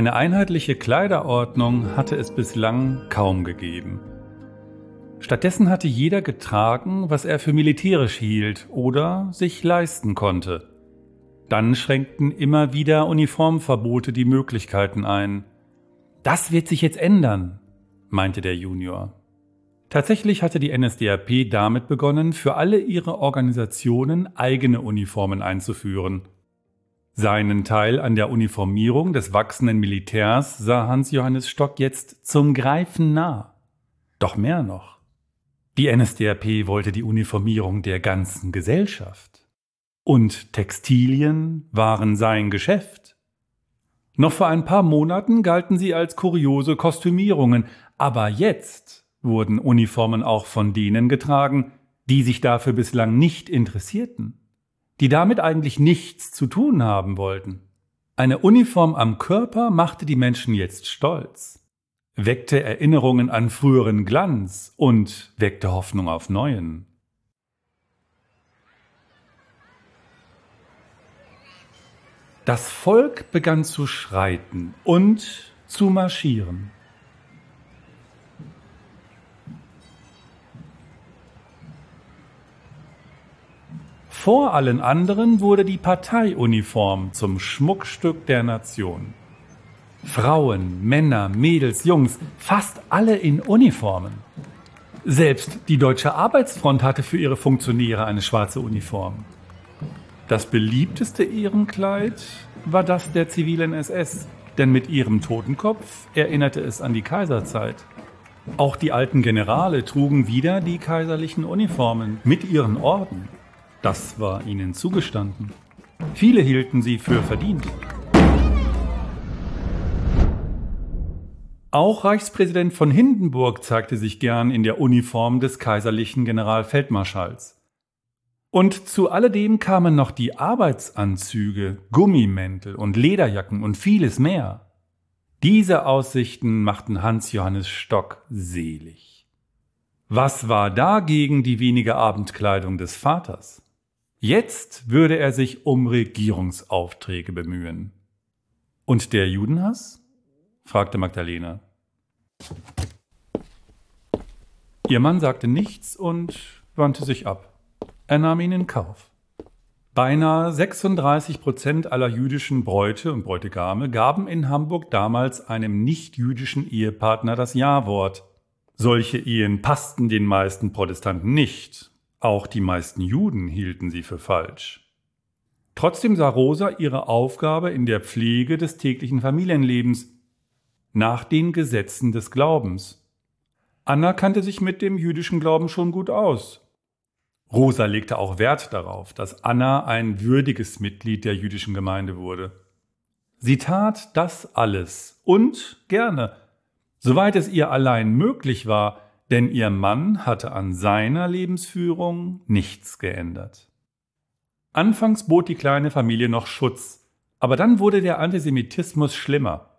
Eine einheitliche Kleiderordnung hatte es bislang kaum gegeben. Stattdessen hatte jeder getragen, was er für militärisch hielt oder sich leisten konnte. Dann schränkten immer wieder Uniformverbote die Möglichkeiten ein. Das wird sich jetzt ändern, meinte der Junior. Tatsächlich hatte die NSDAP damit begonnen, für alle ihre Organisationen eigene Uniformen einzuführen. Seinen Teil an der Uniformierung des wachsenden Militärs sah Hans Johannes Stock jetzt zum Greifen nah. Doch mehr noch. Die NSDAP wollte die Uniformierung der ganzen Gesellschaft. Und Textilien waren sein Geschäft. Noch vor ein paar Monaten galten sie als kuriose Kostümierungen, aber jetzt wurden Uniformen auch von denen getragen, die sich dafür bislang nicht interessierten, die damit eigentlich nichts zu tun haben wollten. Eine Uniform am Körper machte die Menschen jetzt stolz, weckte Erinnerungen an früheren Glanz und weckte Hoffnung auf neuen. Das Volk begann zu schreiten und zu marschieren. Vor allen anderen wurde die Parteiuniform zum Schmuckstück der Nation. Frauen, Männer, Mädels, Jungs, fast alle in Uniformen. Selbst die Deutsche Arbeitsfront hatte für ihre Funktionäre eine schwarze Uniform. Das beliebteste Ehrenkleid war das der zivilen SS, denn mit ihrem Totenkopf erinnerte es an die Kaiserzeit. Auch die alten Generale trugen wieder die kaiserlichen Uniformen mit ihren Orden. Das war ihnen zugestanden. Viele hielten sie für verdient. Auch Reichspräsident von Hindenburg zeigte sich gern in der Uniform des kaiserlichen Generalfeldmarschalls. Und zu alledem kamen noch die Arbeitsanzüge, Gummimäntel und Lederjacken und vieles mehr. Diese Aussichten machten Hans Johannes Stock selig. Was war dagegen die wenige Abendkleidung des Vaters? Jetzt würde er sich um Regierungsaufträge bemühen. Und der Judenhass? fragte Magdalena. Ihr Mann sagte nichts und wandte sich ab. Er nahm ihn in Kauf. Beinahe 36 Prozent aller jüdischen Bräute und Bräutigame gaben in Hamburg damals einem nicht-jüdischen Ehepartner das Ja-Wort. Solche Ehen passten den meisten Protestanten nicht auch die meisten Juden hielten sie für falsch. Trotzdem sah Rosa ihre Aufgabe in der Pflege des täglichen Familienlebens nach den Gesetzen des Glaubens. Anna kannte sich mit dem jüdischen Glauben schon gut aus. Rosa legte auch Wert darauf, dass Anna ein würdiges Mitglied der jüdischen Gemeinde wurde. Sie tat das alles und gerne, soweit es ihr allein möglich war, denn ihr Mann hatte an seiner Lebensführung nichts geändert. Anfangs bot die kleine Familie noch Schutz, aber dann wurde der Antisemitismus schlimmer.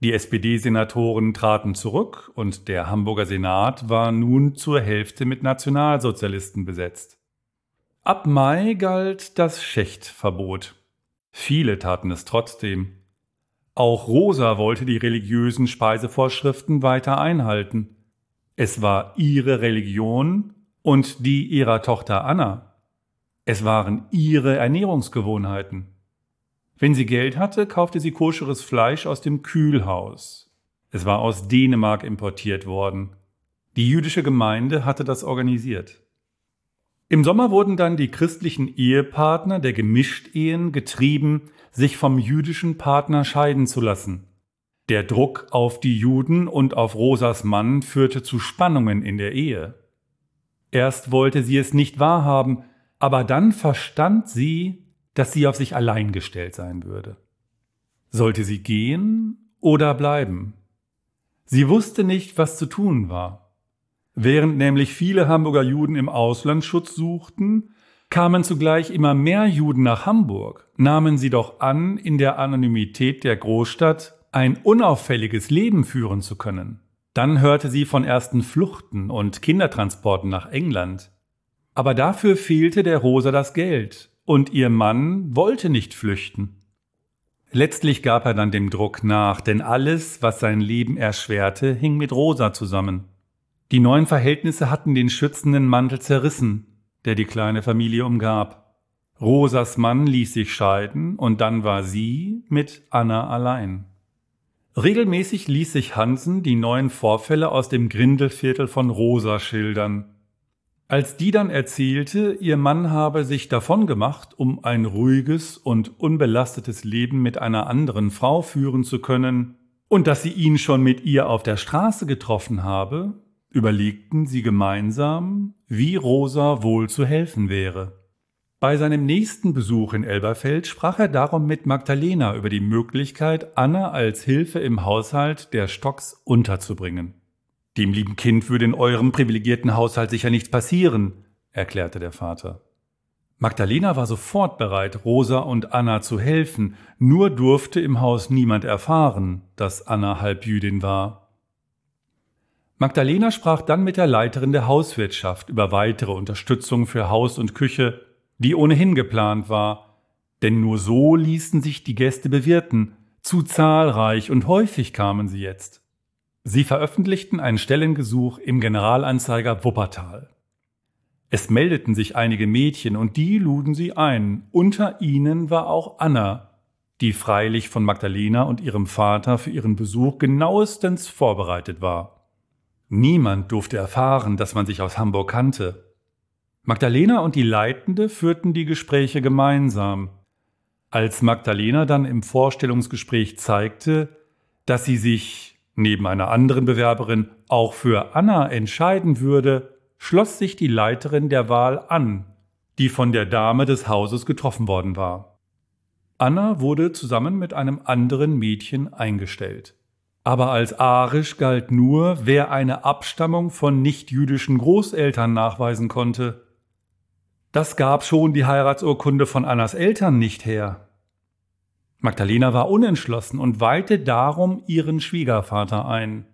Die SPD-Senatoren traten zurück und der Hamburger Senat war nun zur Hälfte mit Nationalsozialisten besetzt. Ab Mai galt das Schächtverbot. Viele taten es trotzdem. Auch Rosa wollte die religiösen Speisevorschriften weiter einhalten. Es war ihre Religion und die ihrer Tochter Anna. Es waren ihre Ernährungsgewohnheiten. Wenn sie Geld hatte, kaufte sie koscheres Fleisch aus dem Kühlhaus. Es war aus Dänemark importiert worden. Die jüdische Gemeinde hatte das organisiert. Im Sommer wurden dann die christlichen Ehepartner der Gemischtehen getrieben, sich vom jüdischen Partner scheiden zu lassen. Der Druck auf die Juden und auf Rosas Mann führte zu Spannungen in der Ehe. Erst wollte sie es nicht wahrhaben, aber dann verstand sie, dass sie auf sich allein gestellt sein würde. Sollte sie gehen oder bleiben? Sie wusste nicht, was zu tun war. Während nämlich viele Hamburger Juden im Ausland Schutz suchten, kamen zugleich immer mehr Juden nach Hamburg, nahmen sie doch an, in der Anonymität der Großstadt ein unauffälliges Leben führen zu können. Dann hörte sie von ersten Fluchten und Kindertransporten nach England. Aber dafür fehlte der Rosa das Geld, und ihr Mann wollte nicht flüchten. Letztlich gab er dann dem Druck nach, denn alles, was sein Leben erschwerte, hing mit Rosa zusammen. Die neuen Verhältnisse hatten den schützenden Mantel zerrissen, der die kleine Familie umgab. Rosas Mann ließ sich scheiden und dann war sie mit Anna allein. Regelmäßig ließ sich Hansen die neuen Vorfälle aus dem Grindelviertel von Rosa schildern. Als die dann erzählte, ihr Mann habe sich davongemacht, um ein ruhiges und unbelastetes Leben mit einer anderen Frau führen zu können, und dass sie ihn schon mit ihr auf der Straße getroffen habe, überlegten sie gemeinsam, wie Rosa wohl zu helfen wäre. Bei seinem nächsten Besuch in Elberfeld sprach er darum mit Magdalena über die Möglichkeit, Anna als Hilfe im Haushalt der Stocks unterzubringen. Dem lieben Kind würde in eurem privilegierten Haushalt sicher nichts passieren, erklärte der Vater. Magdalena war sofort bereit, Rosa und Anna zu helfen, nur durfte im Haus niemand erfahren, dass Anna Halbjüdin war. Magdalena sprach dann mit der Leiterin der Hauswirtschaft über weitere Unterstützung für Haus und Küche, die ohnehin geplant war, denn nur so ließen sich die Gäste bewirten, zu zahlreich und häufig kamen sie jetzt. Sie veröffentlichten ein Stellengesuch im Generalanzeiger Wuppertal. Es meldeten sich einige Mädchen und die luden sie ein. Unter ihnen war auch Anna, die freilich von Magdalena und ihrem Vater für ihren Besuch genauestens vorbereitet war. Niemand durfte erfahren, dass man sich aus Hamburg kannte. Magdalena und die Leitende führten die Gespräche gemeinsam. Als Magdalena dann im Vorstellungsgespräch zeigte, dass sie sich neben einer anderen Bewerberin auch für Anna entscheiden würde, schloss sich die Leiterin der Wahl an, die von der Dame des Hauses getroffen worden war. Anna wurde zusammen mit einem anderen Mädchen eingestellt. Aber als arisch galt nur, wer eine Abstammung von nichtjüdischen Großeltern nachweisen konnte. Das gab schon die Heiratsurkunde von Annas Eltern nicht her. Magdalena war unentschlossen und weihte darum ihren Schwiegervater ein.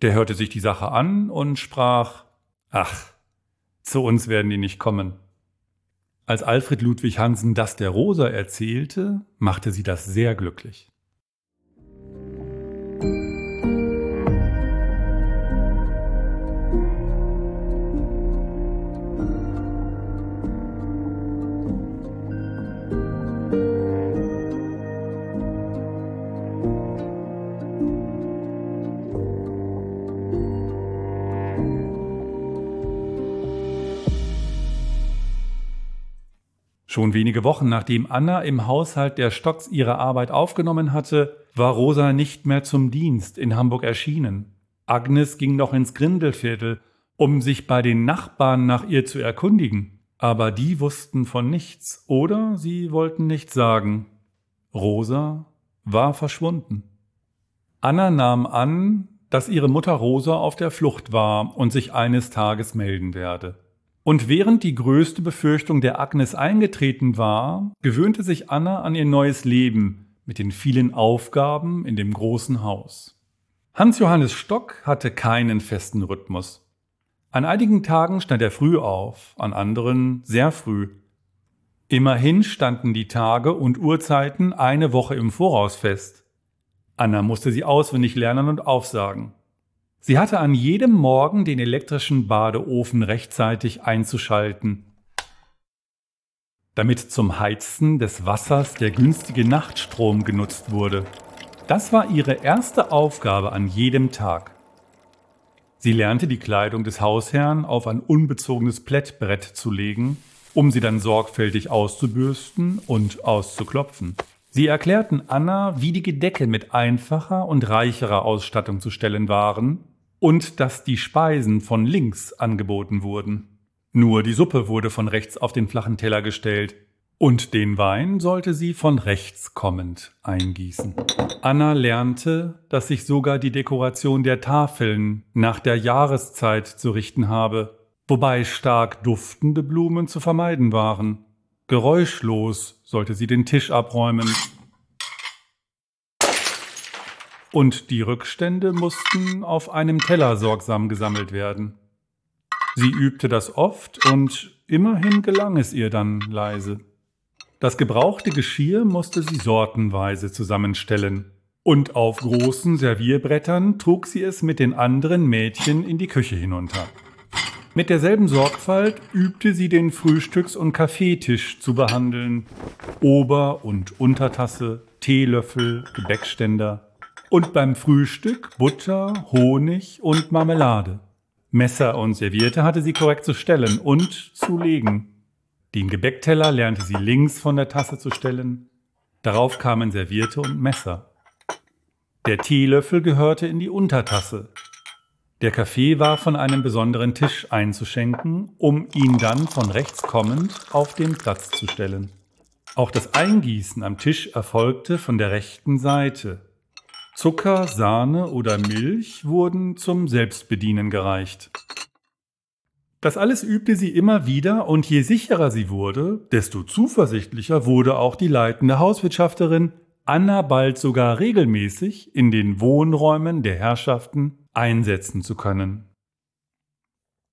Der hörte sich die Sache an und sprach Ach, zu uns werden die nicht kommen. Als Alfred Ludwig Hansen das der Rosa erzählte, machte sie das sehr glücklich. Schon wenige Wochen nachdem Anna im Haushalt der Stocks ihre Arbeit aufgenommen hatte, war Rosa nicht mehr zum Dienst in Hamburg erschienen. Agnes ging noch ins Grindelviertel, um sich bei den Nachbarn nach ihr zu erkundigen. Aber die wussten von nichts oder sie wollten nichts sagen. Rosa war verschwunden. Anna nahm an, dass ihre Mutter Rosa auf der Flucht war und sich eines Tages melden werde. Und während die größte Befürchtung der Agnes eingetreten war, gewöhnte sich Anna an ihr neues Leben mit den vielen Aufgaben in dem großen Haus. Hans Johannes Stock hatte keinen festen Rhythmus. An einigen Tagen stand er früh auf, an anderen sehr früh. Immerhin standen die Tage und Uhrzeiten eine Woche im Voraus fest. Anna musste sie auswendig lernen und aufsagen. Sie hatte an jedem Morgen den elektrischen Badeofen rechtzeitig einzuschalten, damit zum Heizen des Wassers der günstige Nachtstrom genutzt wurde. Das war ihre erste Aufgabe an jedem Tag. Sie lernte die Kleidung des Hausherrn auf ein unbezogenes Plättbrett zu legen, um sie dann sorgfältig auszubürsten und auszuklopfen. Sie erklärten Anna, wie die Gedecke mit einfacher und reicherer Ausstattung zu stellen waren und dass die Speisen von links angeboten wurden. Nur die Suppe wurde von rechts auf den flachen Teller gestellt, und den Wein sollte sie von rechts kommend eingießen. Anna lernte, dass sich sogar die Dekoration der Tafeln nach der Jahreszeit zu richten habe, wobei stark duftende Blumen zu vermeiden waren. Geräuschlos sollte sie den Tisch abräumen und die Rückstände mussten auf einem Teller sorgsam gesammelt werden. Sie übte das oft und immerhin gelang es ihr dann leise. Das gebrauchte Geschirr musste sie sortenweise zusammenstellen. Und auf großen Servierbrettern trug sie es mit den anderen Mädchen in die Küche hinunter. Mit derselben Sorgfalt übte sie den Frühstücks- und Kaffeetisch zu behandeln. Ober- und Untertasse, Teelöffel, Gebäckständer. Und beim Frühstück Butter, Honig und Marmelade. Messer und Serviette hatte sie korrekt zu stellen und zu legen. Den Gebäckteller lernte sie links von der Tasse zu stellen. Darauf kamen Serviette und Messer. Der Teelöffel gehörte in die Untertasse. Der Kaffee war von einem besonderen Tisch einzuschenken, um ihn dann von rechts kommend auf den Platz zu stellen. Auch das Eingießen am Tisch erfolgte von der rechten Seite. Zucker, Sahne oder Milch wurden zum Selbstbedienen gereicht. Das alles übte sie immer wieder, und je sicherer sie wurde, desto zuversichtlicher wurde auch die leitende Hauswirtschafterin, Anna bald sogar regelmäßig in den Wohnräumen der Herrschaften einsetzen zu können.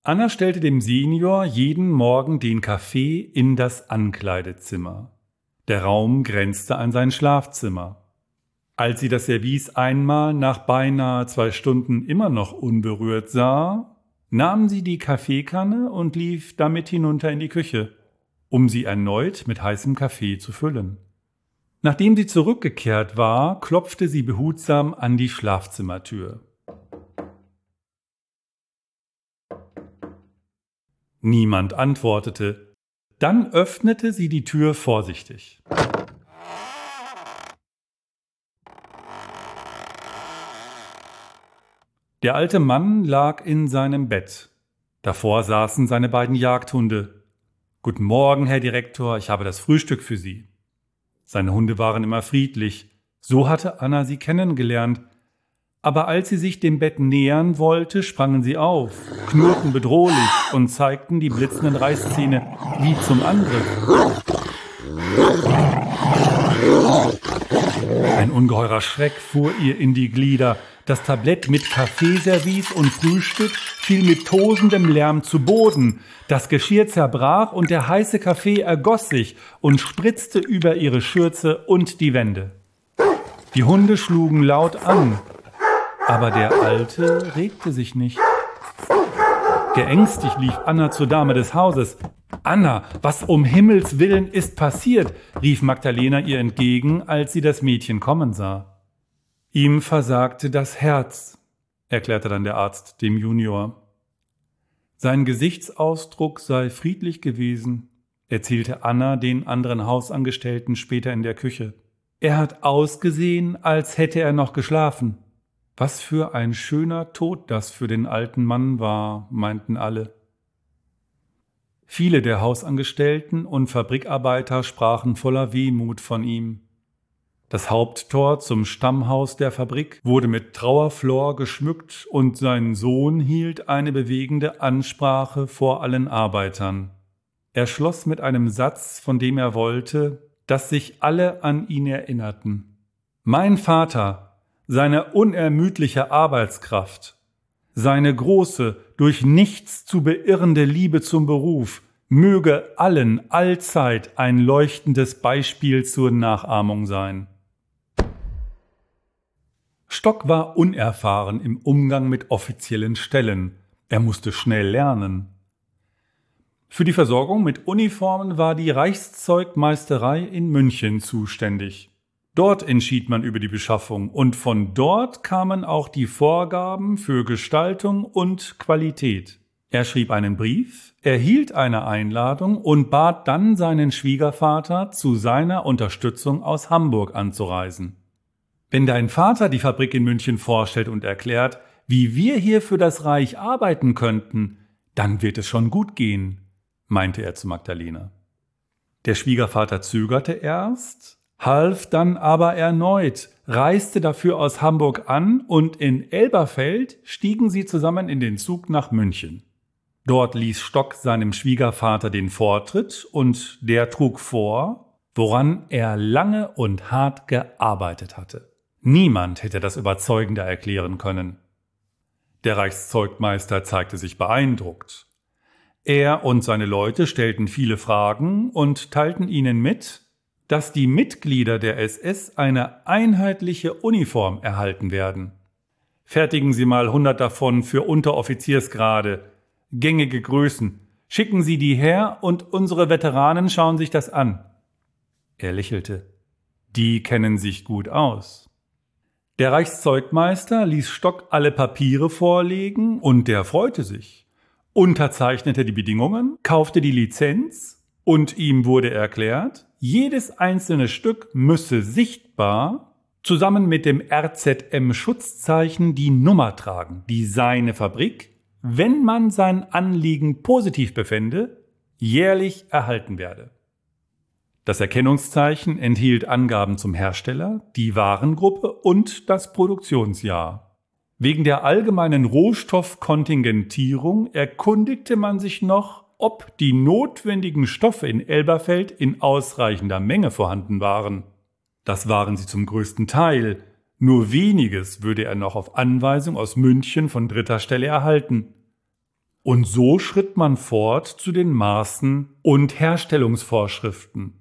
Anna stellte dem Senior jeden Morgen den Kaffee in das Ankleidezimmer. Der Raum grenzte an sein Schlafzimmer. Als sie das Service einmal nach beinahe zwei Stunden immer noch unberührt sah, nahm sie die Kaffeekanne und lief damit hinunter in die Küche, um sie erneut mit heißem Kaffee zu füllen. Nachdem sie zurückgekehrt war, klopfte sie behutsam an die Schlafzimmertür. Niemand antwortete. Dann öffnete sie die Tür vorsichtig. Der alte Mann lag in seinem Bett. Davor saßen seine beiden Jagdhunde. Guten Morgen, Herr Direktor, ich habe das Frühstück für Sie. Seine Hunde waren immer friedlich, so hatte Anna sie kennengelernt. Aber als sie sich dem Bett nähern wollte, sprangen sie auf, knurrten bedrohlich und zeigten die blitzenden Reißzähne wie zum Angriff. Ein ungeheurer Schreck fuhr ihr in die Glieder, das Tablett mit Kaffeeservice und Frühstück fiel mit tosendem Lärm zu Boden. Das Geschirr zerbrach und der heiße Kaffee ergoss sich und spritzte über ihre Schürze und die Wände. Die Hunde schlugen laut an, aber der Alte regte sich nicht. Geängstigt lief Anna zur Dame des Hauses. Anna, was um Himmels willen ist passiert? rief Magdalena ihr entgegen, als sie das Mädchen kommen sah. Ihm versagte das Herz, erklärte dann der Arzt dem Junior. Sein Gesichtsausdruck sei friedlich gewesen, erzählte Anna den anderen Hausangestellten später in der Küche. Er hat ausgesehen, als hätte er noch geschlafen. Was für ein schöner Tod das für den alten Mann war, meinten alle. Viele der Hausangestellten und Fabrikarbeiter sprachen voller Wehmut von ihm. Das Haupttor zum Stammhaus der Fabrik wurde mit Trauerflor geschmückt und sein Sohn hielt eine bewegende Ansprache vor allen Arbeitern. Er schloss mit einem Satz, von dem er wollte, dass sich alle an ihn erinnerten. Mein Vater, seine unermüdliche Arbeitskraft, seine große, durch nichts zu beirrende Liebe zum Beruf, möge allen allzeit ein leuchtendes Beispiel zur Nachahmung sein. Stock war unerfahren im Umgang mit offiziellen Stellen. Er musste schnell lernen. Für die Versorgung mit Uniformen war die Reichszeugmeisterei in München zuständig. Dort entschied man über die Beschaffung und von dort kamen auch die Vorgaben für Gestaltung und Qualität. Er schrieb einen Brief, erhielt eine Einladung und bat dann seinen Schwiegervater, zu seiner Unterstützung aus Hamburg anzureisen. Wenn dein Vater die Fabrik in München vorstellt und erklärt, wie wir hier für das Reich arbeiten könnten, dann wird es schon gut gehen, meinte er zu Magdalena. Der Schwiegervater zögerte erst, half dann aber erneut, reiste dafür aus Hamburg an und in Elberfeld stiegen sie zusammen in den Zug nach München. Dort ließ Stock seinem Schwiegervater den Vortritt und der trug vor, woran er lange und hart gearbeitet hatte. Niemand hätte das überzeugender erklären können. Der Reichszeugmeister zeigte sich beeindruckt. Er und seine Leute stellten viele Fragen und teilten ihnen mit, dass die Mitglieder der SS eine einheitliche Uniform erhalten werden. Fertigen Sie mal hundert davon für Unteroffiziersgrade, gängige Größen. Schicken Sie die her und unsere Veteranen schauen sich das an. Er lächelte. Die kennen sich gut aus. Der Reichszeugmeister ließ Stock alle Papiere vorlegen und der freute sich, unterzeichnete die Bedingungen, kaufte die Lizenz und ihm wurde erklärt, jedes einzelne Stück müsse sichtbar zusammen mit dem RZM-Schutzzeichen die Nummer tragen, die seine Fabrik, wenn man sein Anliegen positiv befände, jährlich erhalten werde. Das Erkennungszeichen enthielt Angaben zum Hersteller, die Warengruppe und das Produktionsjahr. Wegen der allgemeinen Rohstoffkontingentierung erkundigte man sich noch, ob die notwendigen Stoffe in Elberfeld in ausreichender Menge vorhanden waren. Das waren sie zum größten Teil, nur weniges würde er noch auf Anweisung aus München von dritter Stelle erhalten. Und so schritt man fort zu den Maßen und Herstellungsvorschriften.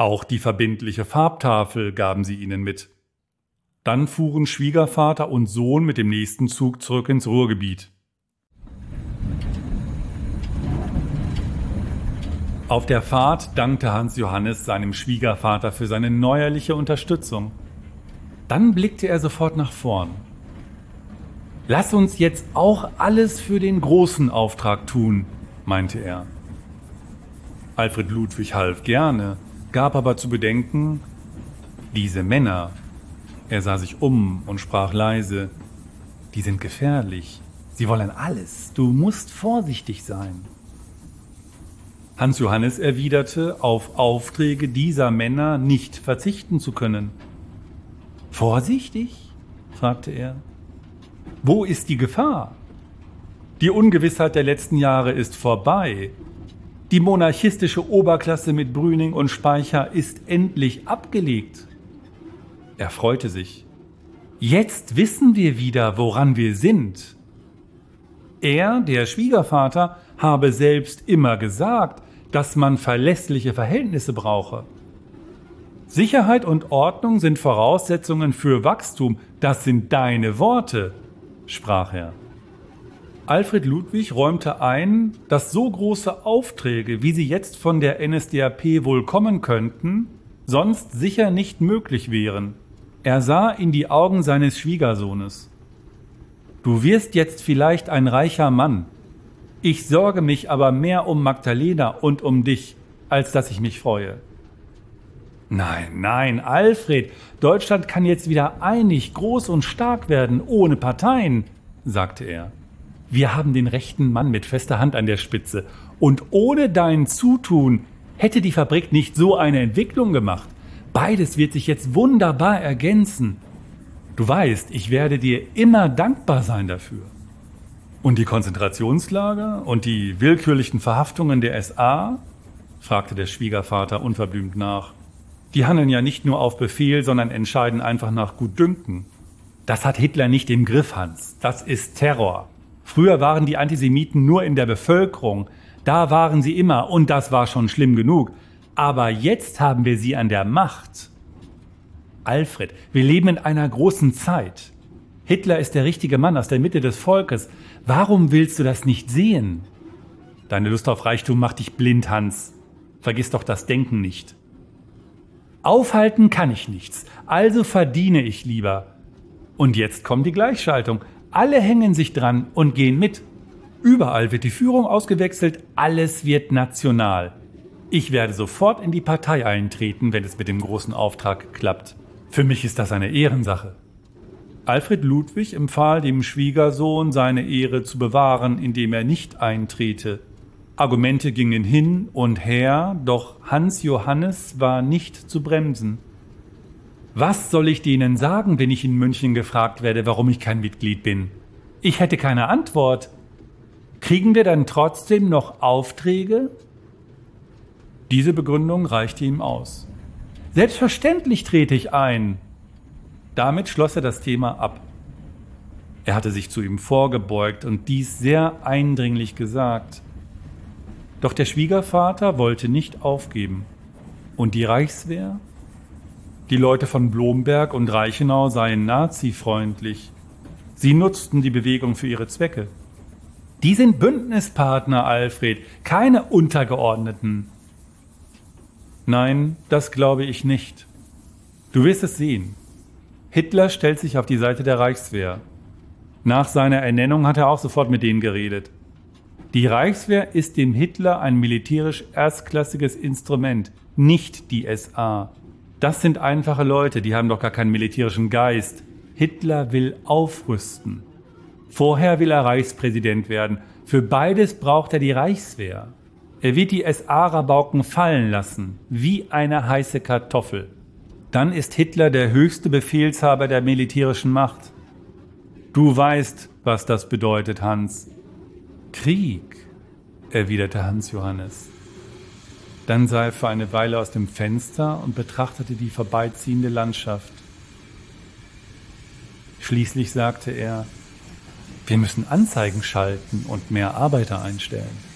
Auch die verbindliche Farbtafel gaben sie ihnen mit. Dann fuhren Schwiegervater und Sohn mit dem nächsten Zug zurück ins Ruhrgebiet. Auf der Fahrt dankte Hans Johannes seinem Schwiegervater für seine neuerliche Unterstützung. Dann blickte er sofort nach vorn. Lass uns jetzt auch alles für den großen Auftrag tun, meinte er. Alfred Ludwig half gerne, gab aber zu bedenken, diese Männer, er sah sich um und sprach leise, die sind gefährlich, sie wollen alles, du musst vorsichtig sein. Hans Johannes erwiderte, auf Aufträge dieser Männer nicht verzichten zu können. Vorsichtig? fragte er. Wo ist die Gefahr? Die Ungewissheit der letzten Jahre ist vorbei. Die monarchistische Oberklasse mit Brüning und Speicher ist endlich abgelegt. Er freute sich. Jetzt wissen wir wieder, woran wir sind. Er, der Schwiegervater, habe selbst immer gesagt, dass man verlässliche Verhältnisse brauche. Sicherheit und Ordnung sind Voraussetzungen für Wachstum, das sind deine Worte, sprach er. Alfred Ludwig räumte ein, dass so große Aufträge, wie sie jetzt von der NSDAP wohl kommen könnten, sonst sicher nicht möglich wären. Er sah in die Augen seines Schwiegersohnes. Du wirst jetzt vielleicht ein reicher Mann, ich sorge mich aber mehr um Magdalena und um dich, als dass ich mich freue. Nein, nein, Alfred, Deutschland kann jetzt wieder einig, groß und stark werden, ohne Parteien, sagte er. Wir haben den rechten Mann mit fester Hand an der Spitze, und ohne dein Zutun hätte die Fabrik nicht so eine Entwicklung gemacht. Beides wird sich jetzt wunderbar ergänzen. Du weißt, ich werde dir immer dankbar sein dafür. Und die Konzentrationslager und die willkürlichen Verhaftungen der SA? fragte der Schwiegervater unverblümt nach. Die handeln ja nicht nur auf Befehl, sondern entscheiden einfach nach Gutdünken. Das hat Hitler nicht im Griff, Hans. Das ist Terror. Früher waren die Antisemiten nur in der Bevölkerung. Da waren sie immer und das war schon schlimm genug. Aber jetzt haben wir sie an der Macht. Alfred, wir leben in einer großen Zeit. Hitler ist der richtige Mann aus der Mitte des Volkes. Warum willst du das nicht sehen? Deine Lust auf Reichtum macht dich blind, Hans. Vergiss doch das Denken nicht. Aufhalten kann ich nichts, also verdiene ich lieber. Und jetzt kommt die Gleichschaltung. Alle hängen sich dran und gehen mit. Überall wird die Führung ausgewechselt, alles wird national. Ich werde sofort in die Partei eintreten, wenn es mit dem großen Auftrag klappt. Für mich ist das eine Ehrensache. Alfred Ludwig empfahl dem Schwiegersohn, seine Ehre zu bewahren, indem er nicht eintrete. Argumente gingen hin und her, doch Hans Johannes war nicht zu bremsen. Was soll ich denen sagen, wenn ich in München gefragt werde, warum ich kein Mitglied bin? Ich hätte keine Antwort. Kriegen wir dann trotzdem noch Aufträge? Diese Begründung reichte ihm aus. Selbstverständlich trete ich ein, damit schloss er das Thema ab. Er hatte sich zu ihm vorgebeugt und dies sehr eindringlich gesagt. Doch der Schwiegervater wollte nicht aufgeben. Und die Reichswehr? Die Leute von Blomberg und Reichenau seien nazifreundlich. Sie nutzten die Bewegung für ihre Zwecke. Die sind Bündnispartner, Alfred, keine Untergeordneten. Nein, das glaube ich nicht. Du wirst es sehen. Hitler stellt sich auf die Seite der Reichswehr. Nach seiner Ernennung hat er auch sofort mit denen geredet. Die Reichswehr ist dem Hitler ein militärisch erstklassiges Instrument, nicht die SA. Das sind einfache Leute, die haben doch gar keinen militärischen Geist. Hitler will aufrüsten. Vorher will er Reichspräsident werden. Für beides braucht er die Reichswehr. Er wird die SA-Rabauken fallen lassen, wie eine heiße Kartoffel. Dann ist Hitler der höchste Befehlshaber der militärischen Macht. Du weißt, was das bedeutet, Hans. Krieg, erwiderte Hans Johannes. Dann sah er für eine Weile aus dem Fenster und betrachtete die vorbeiziehende Landschaft. Schließlich sagte er, wir müssen Anzeigen schalten und mehr Arbeiter einstellen.